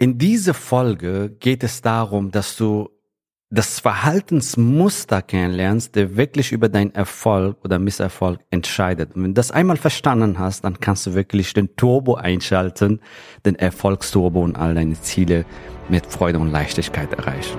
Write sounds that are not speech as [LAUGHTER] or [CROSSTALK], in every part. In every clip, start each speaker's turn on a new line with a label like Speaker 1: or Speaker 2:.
Speaker 1: In dieser Folge geht es darum, dass du das Verhaltensmuster kennenlernst, der wirklich über deinen Erfolg oder Misserfolg entscheidet. Und wenn du das einmal verstanden hast, dann kannst du wirklich den Turbo einschalten, den Erfolgsturbo und all deine Ziele mit Freude und Leichtigkeit erreichen.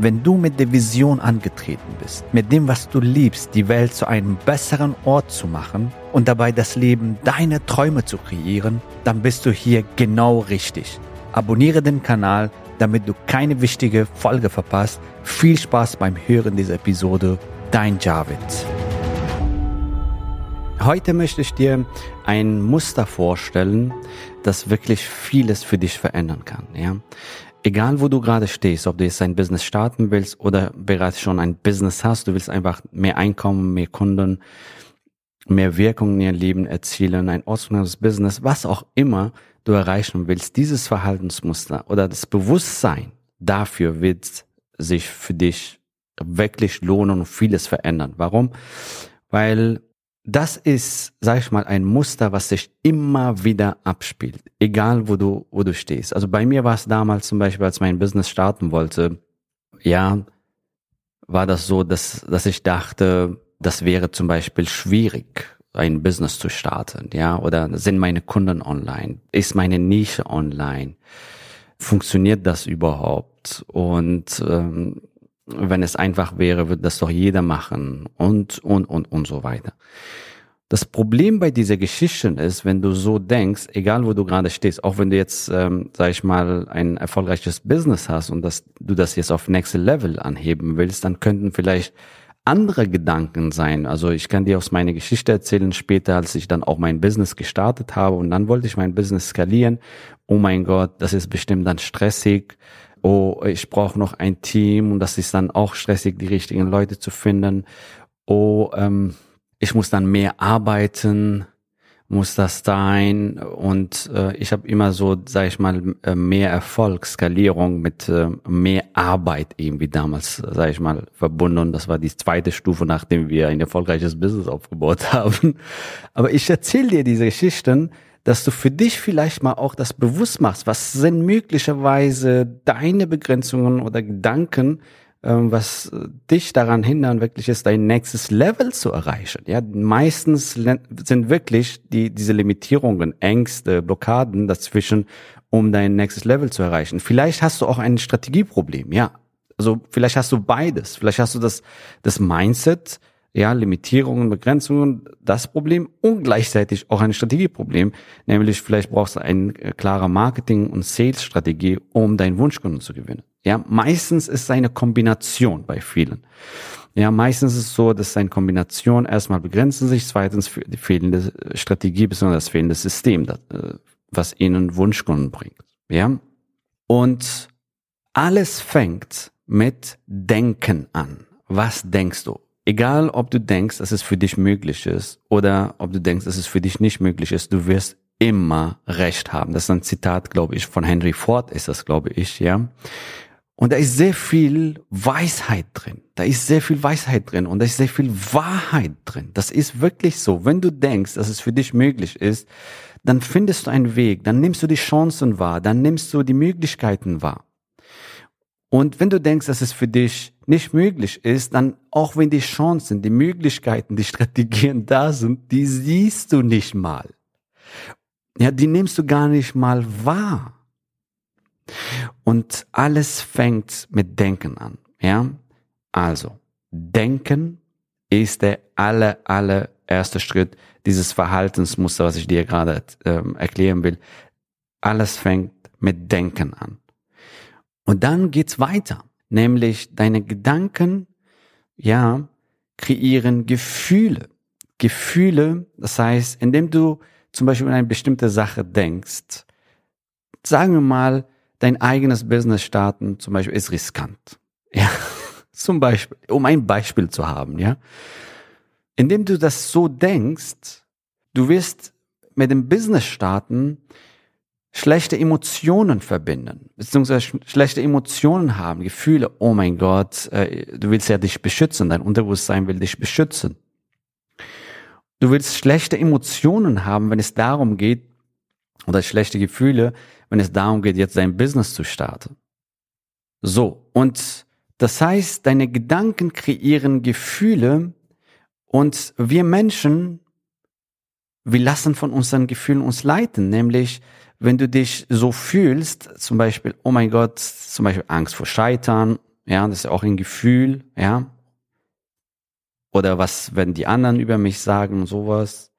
Speaker 1: Wenn du mit der Vision angetreten bist, mit dem, was du liebst, die Welt zu einem besseren Ort zu machen und dabei das Leben deiner Träume zu kreieren, dann bist du hier genau richtig. Abonniere den Kanal, damit du keine wichtige Folge verpasst. Viel Spaß beim Hören dieser Episode. Dein Javid. Heute möchte ich dir ein Muster vorstellen, das wirklich vieles für dich verändern kann. Ja? Egal wo du gerade stehst, ob du jetzt ein Business starten willst oder bereits schon ein Business hast, du willst einfach mehr Einkommen, mehr Kunden, mehr Wirkung in ihr Leben erzielen, ein ordnungsgemäßes Business, was auch immer du erreichen willst, dieses Verhaltensmuster oder das Bewusstsein dafür wird sich für dich wirklich lohnen und vieles verändern. Warum? Weil das ist, sag ich mal, ein Muster, was sich immer wieder abspielt, egal wo du, wo du stehst. Also bei mir war es damals zum Beispiel, als mein Business starten wollte, ja, war das so, dass, dass ich dachte, das wäre zum Beispiel schwierig, ein Business zu starten, ja, oder sind meine Kunden online? Ist meine Nische online? Funktioniert das überhaupt? Und ähm, wenn es einfach wäre, würde das doch jeder machen und, und, und, und so weiter. Das Problem bei dieser Geschichten ist, wenn du so denkst, egal wo du gerade stehst, auch wenn du jetzt, ähm, sag ich mal, ein erfolgreiches Business hast und dass du das jetzt auf next level anheben willst, dann könnten vielleicht andere Gedanken sein. Also ich kann dir aus meiner Geschichte erzählen später, als ich dann auch mein Business gestartet habe und dann wollte ich mein Business skalieren. Oh mein Gott, das ist bestimmt dann stressig oh, ich brauche noch ein Team und das ist dann auch stressig, die richtigen Leute zu finden. Oh, ähm, ich muss dann mehr arbeiten, muss das sein und äh, ich habe immer so, sage ich mal, äh, mehr Erfolg, Skalierung mit äh, mehr Arbeit irgendwie damals, sage ich mal, verbunden. Und das war die zweite Stufe, nachdem wir ein erfolgreiches Business aufgebaut [LAUGHS] haben. Aber ich erzähle dir diese Geschichten, dass du für dich vielleicht mal auch das bewusst machst. Was sind möglicherweise deine Begrenzungen oder Gedanken, ähm, was dich daran hindern, wirklich ist, dein nächstes Level zu erreichen. Ja, meistens sind wirklich die, diese Limitierungen, Ängste, Blockaden dazwischen, um dein nächstes Level zu erreichen. Vielleicht hast du auch ein Strategieproblem, ja. Also vielleicht hast du beides. Vielleicht hast du das, das Mindset, ja, Limitierungen, Begrenzungen, das Problem und gleichzeitig auch ein Strategieproblem, nämlich vielleicht brauchst du eine äh, klare Marketing- und Sales-Strategie, um deinen Wunschkunden zu gewinnen. Ja, meistens ist es eine Kombination bei vielen. Ja, meistens ist es so, dass eine Kombination erstmal begrenzen sich, zweitens die fehlende Strategie bzw. das fehlende System, das, äh, was ihnen Wunschkunden bringt. Ja, und alles fängt mit Denken an. Was denkst du? Egal, ob du denkst, dass es für dich möglich ist oder ob du denkst, dass es für dich nicht möglich ist, du wirst immer Recht haben. Das ist ein Zitat, glaube ich, von Henry Ford ist das, glaube ich, ja. Und da ist sehr viel Weisheit drin. Da ist sehr viel Weisheit drin und da ist sehr viel Wahrheit drin. Das ist wirklich so. Wenn du denkst, dass es für dich möglich ist, dann findest du einen Weg, dann nimmst du die Chancen wahr, dann nimmst du die Möglichkeiten wahr. Und wenn du denkst, dass es für dich nicht möglich ist, dann auch wenn die Chancen, die Möglichkeiten, die Strategien da sind, die siehst du nicht mal. Ja, die nimmst du gar nicht mal wahr. Und alles fängt mit Denken an. Ja, also Denken ist der aller allererste Schritt dieses Verhaltensmuster, was ich dir gerade ähm, erklären will. Alles fängt mit Denken an. Und dann geht's weiter. Nämlich deine Gedanken, ja, kreieren Gefühle. Gefühle, das heißt, indem du zum Beispiel an eine bestimmte Sache denkst, sagen wir mal, dein eigenes Business starten zum Beispiel ist riskant. [LAUGHS] Ja, Zum Beispiel, um ein Beispiel zu haben, ja. Indem du das so denkst, du wirst mit dem Business starten, schlechte Emotionen verbinden, beziehungsweise schlechte Emotionen haben, Gefühle, oh mein Gott, äh, du willst ja dich beschützen, dein Unterbewusstsein will dich beschützen. Du willst schlechte Emotionen haben, wenn es darum geht, oder schlechte Gefühle, wenn es darum geht, jetzt dein Business zu starten. So, und das heißt, deine Gedanken kreieren Gefühle und wir Menschen, wir lassen von unseren Gefühlen uns leiten, nämlich wenn du dich so fühlst, zum Beispiel, oh mein Gott, zum Beispiel Angst vor Scheitern, ja, das ist auch ein Gefühl, ja, oder was werden die anderen über mich sagen sowas,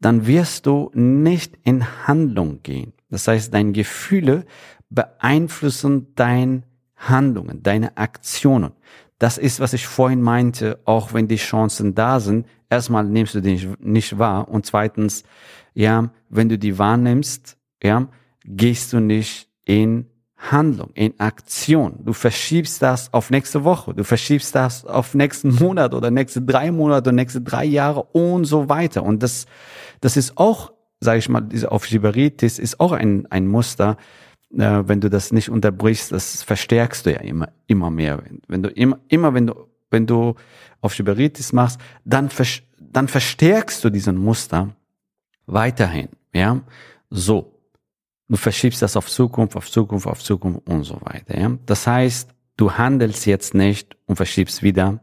Speaker 1: dann wirst du nicht in Handlung gehen. Das heißt, deine Gefühle beeinflussen deine Handlungen, deine Aktionen. Das ist, was ich vorhin meinte, auch wenn die Chancen da sind. Erstmal nimmst du die nicht wahr und zweitens, ja, wenn du die wahrnimmst, ja, gehst du nicht in Handlung, in Aktion. Du verschiebst das auf nächste Woche, du verschiebst das auf nächsten Monat oder nächste drei Monate und nächste drei Jahre und so weiter. Und das, das ist auch, sage ich mal, diese Aufschieberitis ist auch ein, ein Muster. Äh, wenn du das nicht unterbrichst, das verstärkst du ja immer, immer mehr. Wenn du immer, immer wenn du, wenn du Aufschieberitis machst, dann, dann verstärkst du diesen Muster weiterhin. Ja, so. Du verschiebst das auf Zukunft, auf Zukunft, auf Zukunft und so weiter. Ja? Das heißt, du handelst jetzt nicht und verschiebst wieder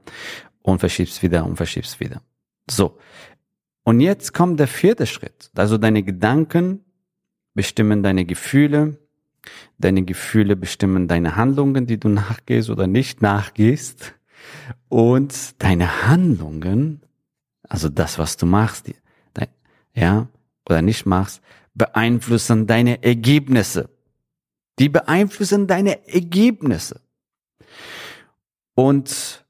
Speaker 1: und verschiebst wieder und verschiebst wieder. So. Und jetzt kommt der vierte Schritt. Also deine Gedanken bestimmen deine Gefühle. Deine Gefühle bestimmen deine Handlungen, die du nachgehst oder nicht nachgehst. Und deine Handlungen, also das, was du machst, ja, oder nicht machst, beeinflussen deine Ergebnisse. Die beeinflussen deine Ergebnisse. Und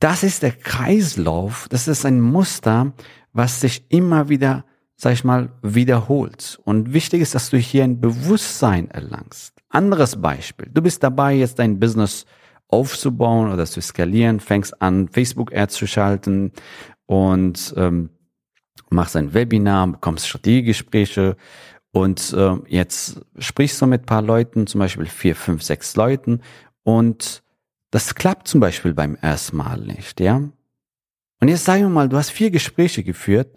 Speaker 1: das ist der Kreislauf, das ist ein Muster, was sich immer wieder, sag ich mal, wiederholt. Und wichtig ist, dass du hier ein Bewusstsein erlangst. Anderes Beispiel. Du bist dabei, jetzt dein Business aufzubauen oder zu skalieren, fängst an, Facebook-Ads zu schalten und ähm, machst ein Webinar, bekommst Strategiegespräche und äh, jetzt sprichst du mit paar Leuten, zum Beispiel vier, fünf, sechs Leuten und das klappt zum Beispiel beim ersten Mal nicht, ja. Und jetzt sagen wir mal, du hast vier Gespräche geführt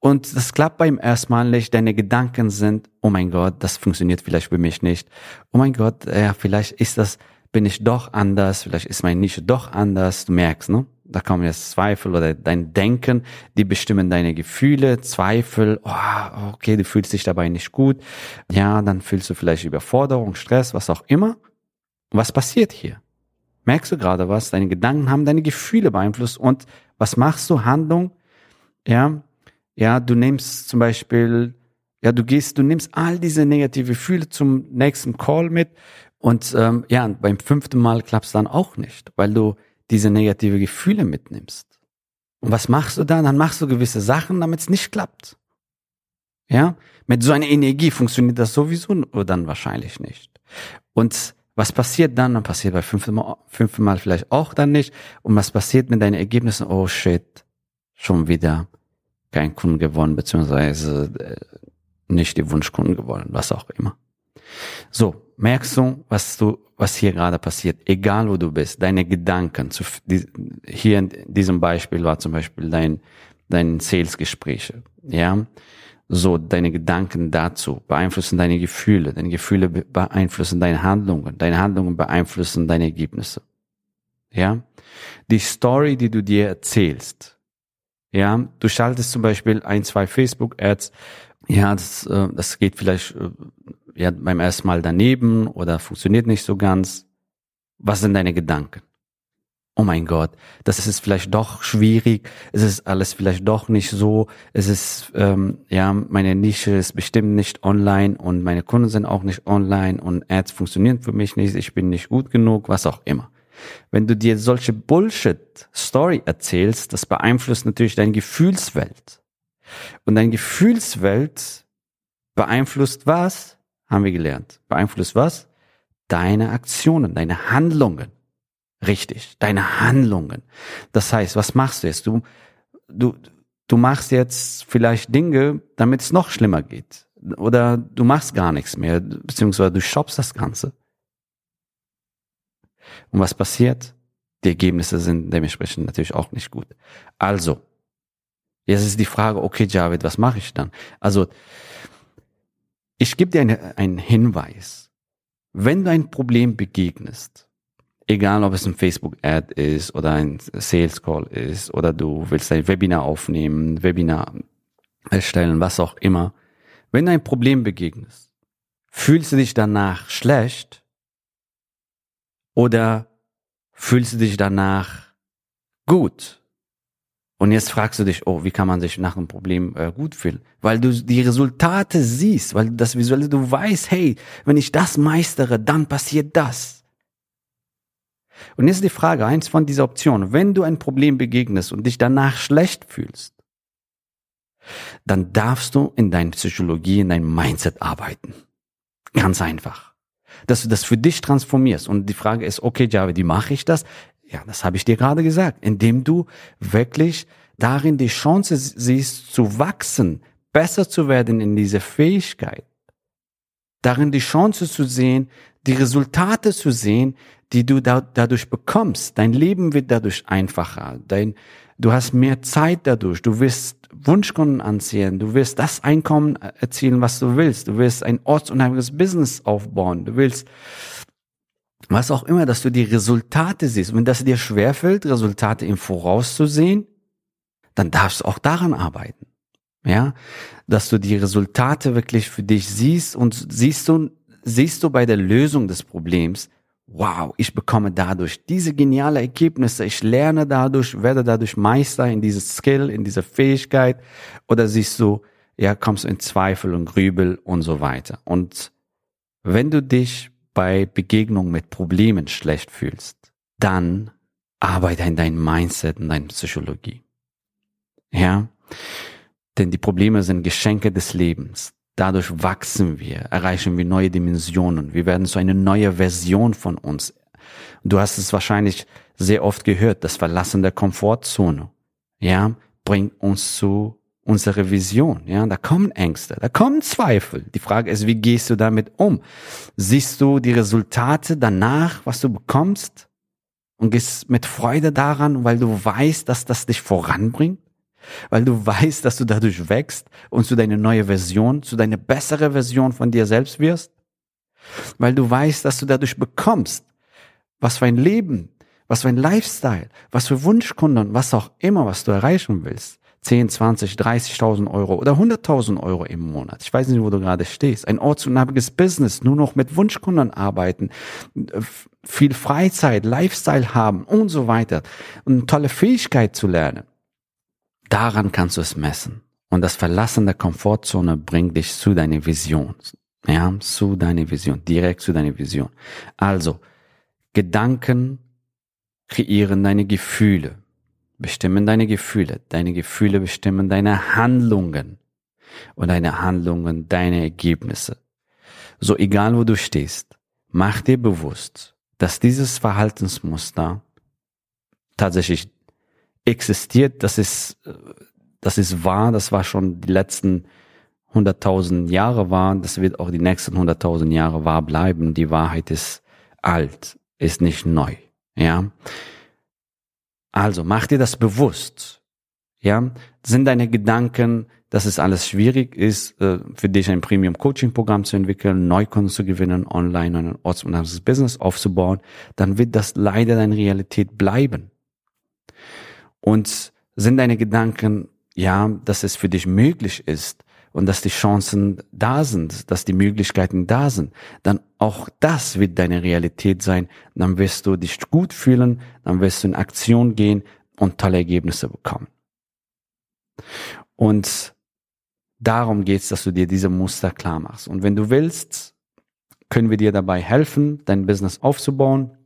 Speaker 1: und das klappt beim ersten Mal nicht. Deine Gedanken sind, oh mein Gott, das funktioniert vielleicht für mich nicht. Oh mein Gott, ja, vielleicht ist das, bin ich doch anders, vielleicht ist meine Nische doch anders. Du merkst, ne? Da kommen jetzt Zweifel oder dein Denken, die bestimmen deine Gefühle, Zweifel, oh, okay, du fühlst dich dabei nicht gut, ja, dann fühlst du vielleicht Überforderung, Stress, was auch immer. was passiert hier? Merkst du gerade was? Deine Gedanken haben deine Gefühle beeinflusst und was machst du? Handlung? Ja, ja, du nimmst zum Beispiel, ja, du gehst, du nimmst all diese negative Gefühle zum nächsten Call mit und ähm, ja, beim fünften Mal klappt's dann auch nicht, weil du diese negative Gefühle mitnimmst. Und was machst du dann? Dann machst du gewisse Sachen, damit es nicht klappt. Ja, mit so einer Energie funktioniert das sowieso dann wahrscheinlich nicht. Und was passiert dann? Dann passiert bei fünften Mal, fünften Mal vielleicht auch dann nicht. Und was passiert mit deinen Ergebnissen? Oh shit, schon wieder kein Kunden gewonnen, beziehungsweise äh, nicht die Wunschkunden gewonnen, was auch immer. So, merkst du, was du, was hier gerade passiert, egal wo du bist, deine Gedanken, zu, die, hier in diesem Beispiel war zum Beispiel dein, dein Sales-Gespräche, ja, so deine Gedanken dazu beeinflussen deine Gefühle, deine Gefühle beeinflussen deine Handlungen, deine Handlungen beeinflussen deine Ergebnisse, ja, die Story, die du dir erzählst, ja, du schaltest zum Beispiel ein, zwei Facebook-Ads, ja, das, äh, das geht vielleicht äh, ja, beim ersten Mal daneben oder funktioniert nicht so ganz. Was sind deine Gedanken? Oh mein Gott, das ist vielleicht doch schwierig, es ist alles vielleicht doch nicht so, es ist, ähm, ja, meine Nische ist bestimmt nicht online und meine Kunden sind auch nicht online und Ads funktionieren für mich nicht, ich bin nicht gut genug, was auch immer. Wenn du dir solche Bullshit-Story erzählst, das beeinflusst natürlich deine Gefühlswelt. Und deine Gefühlswelt beeinflusst was? Haben wir gelernt. Beeinflusst was? Deine Aktionen, deine Handlungen. richtig, deine Handlungen. Das heißt, was machst du jetzt? Du, du, du machst jetzt vielleicht Dinge, damit es noch schlimmer geht. Oder du machst gar nichts mehr, beziehungsweise du shoppst das Ganze. Und was passiert? Die Ergebnisse sind dementsprechend natürlich auch nicht gut. Also, jetzt ist die Frage, okay, Javid, was mache ich dann? Also, ich gebe dir eine, einen Hinweis. Wenn du ein Problem begegnest, egal ob es ein Facebook-Ad ist oder ein Sales-Call ist oder du willst ein Webinar aufnehmen, Webinar erstellen, was auch immer, wenn du ein Problem begegnest, fühlst du dich danach schlecht oder fühlst du dich danach gut? Und jetzt fragst du dich, oh, wie kann man sich nach einem Problem äh, gut fühlen? Weil du die Resultate siehst, weil das visuelle, du weißt, hey, wenn ich das meistere, dann passiert das. Und jetzt die Frage, eins von dieser Optionen, wenn du ein Problem begegnest und dich danach schlecht fühlst, dann darfst du in deiner Psychologie, in deinem Mindset arbeiten. Ganz einfach dass du das für dich transformierst. Und die Frage ist, okay, Java, wie mache ich das? Ja, das habe ich dir gerade gesagt, indem du wirklich darin die Chance siehst, zu wachsen, besser zu werden in dieser Fähigkeit. Darin die Chance zu sehen, die Resultate zu sehen, die du da, dadurch bekommst. Dein Leben wird dadurch einfacher. Dein, du hast mehr Zeit dadurch. Du wirst Wunschkunden anziehen. Du wirst das Einkommen erzielen, was du willst. Du wirst ein ortsunheimliches Business aufbauen. Du willst was auch immer, dass du die Resultate siehst. wenn das dir schwerfällt, Resultate im Voraus zu sehen, dann darfst du auch daran arbeiten. Ja, dass du die Resultate wirklich für dich siehst und siehst du, siehst du bei der Lösung des Problems, wow, ich bekomme dadurch diese geniale Ergebnisse, ich lerne dadurch, werde dadurch Meister in dieses Skill, in dieser Fähigkeit, oder siehst du, ja, kommst du in Zweifel und Grübel und so weiter. Und wenn du dich bei Begegnungen mit Problemen schlecht fühlst, dann arbeite in deinem Mindset, in deiner Psychologie. Ja? Denn die Probleme sind Geschenke des Lebens. Dadurch wachsen wir, erreichen wir neue Dimensionen. Wir werden zu einer neuen Version von uns. Du hast es wahrscheinlich sehr oft gehört, das Verlassen der Komfortzone, ja, bringt uns zu unserer Vision, ja, da kommen Ängste, da kommen Zweifel. Die Frage ist, wie gehst du damit um? Siehst du die Resultate danach, was du bekommst und gehst mit Freude daran, weil du weißt, dass das dich voranbringt? weil du weißt, dass du dadurch wächst und zu deiner neue Version, zu deiner bessere Version von dir selbst wirst, weil du weißt, dass du dadurch bekommst, was für ein Leben, was für ein Lifestyle, was für Wunschkunden, was auch immer, was du erreichen willst. 10, 20, 30.000 Euro oder 100.000 Euro im Monat. Ich weiß nicht, wo du gerade stehst. Ein ortsunabhängiges Business, nur noch mit Wunschkunden arbeiten, viel Freizeit, Lifestyle haben und so weiter. Und eine tolle Fähigkeit zu lernen. Daran kannst du es messen. Und das Verlassen der Komfortzone bringt dich zu deiner Vision. Ja, zu deiner Vision, direkt zu deiner Vision. Also, Gedanken kreieren deine Gefühle, bestimmen deine Gefühle. Deine Gefühle bestimmen deine Handlungen. Und deine Handlungen deine Ergebnisse. So egal wo du stehst, mach dir bewusst, dass dieses Verhaltensmuster tatsächlich existiert, das ist, das ist wahr, das war schon die letzten 100.000 Jahre wahr, das wird auch die nächsten 100.000 Jahre wahr bleiben. Die Wahrheit ist alt, ist nicht neu, ja. Also mach dir das bewusst, ja. Sind deine Gedanken, dass es alles schwierig ist, äh, für dich ein Premium-Coaching-Programm zu entwickeln, Neukunden zu gewinnen, online ein ortsunabhängiges Business aufzubauen, dann wird das leider deine Realität bleiben. Und sind deine Gedanken, ja, dass es für dich möglich ist und dass die Chancen da sind, dass die Möglichkeiten da sind, dann auch das wird deine Realität sein. Dann wirst du dich gut fühlen, dann wirst du in Aktion gehen und tolle Ergebnisse bekommen. Und darum geht's, dass du dir diese Muster klar machst. Und wenn du willst, können wir dir dabei helfen, dein Business aufzubauen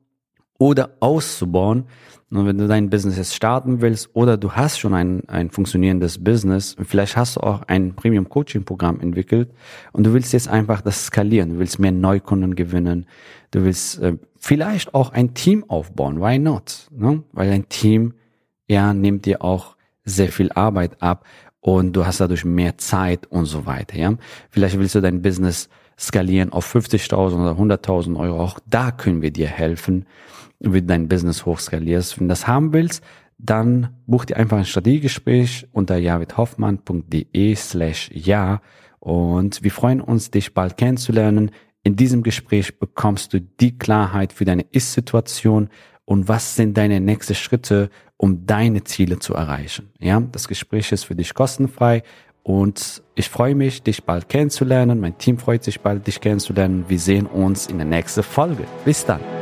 Speaker 1: oder auszubauen. Und wenn du dein Business jetzt starten willst oder du hast schon ein, ein funktionierendes Business, vielleicht hast du auch ein Premium Coaching Programm entwickelt und du willst jetzt einfach das skalieren, du willst mehr Neukunden gewinnen, du willst äh, vielleicht auch ein Team aufbauen, why not? Ne? Weil ein Team, ja, nimmt dir auch sehr viel Arbeit ab und du hast dadurch mehr Zeit und so weiter, ja. Vielleicht willst du dein Business skalieren auf 50.000 oder 100.000 Euro, auch da können wir dir helfen wie du dein Business hochskalierst. Wenn du das haben willst, dann buch dir einfach ein Strategiegespräch unter javidhoffmann.de slash ja und wir freuen uns, dich bald kennenzulernen. In diesem Gespräch bekommst du die Klarheit für deine Ist-Situation und was sind deine nächsten Schritte, um deine Ziele zu erreichen. Ja, das Gespräch ist für dich kostenfrei und ich freue mich, dich bald kennenzulernen. Mein Team freut sich bald, dich kennenzulernen. Wir sehen uns in der nächsten Folge. Bis dann.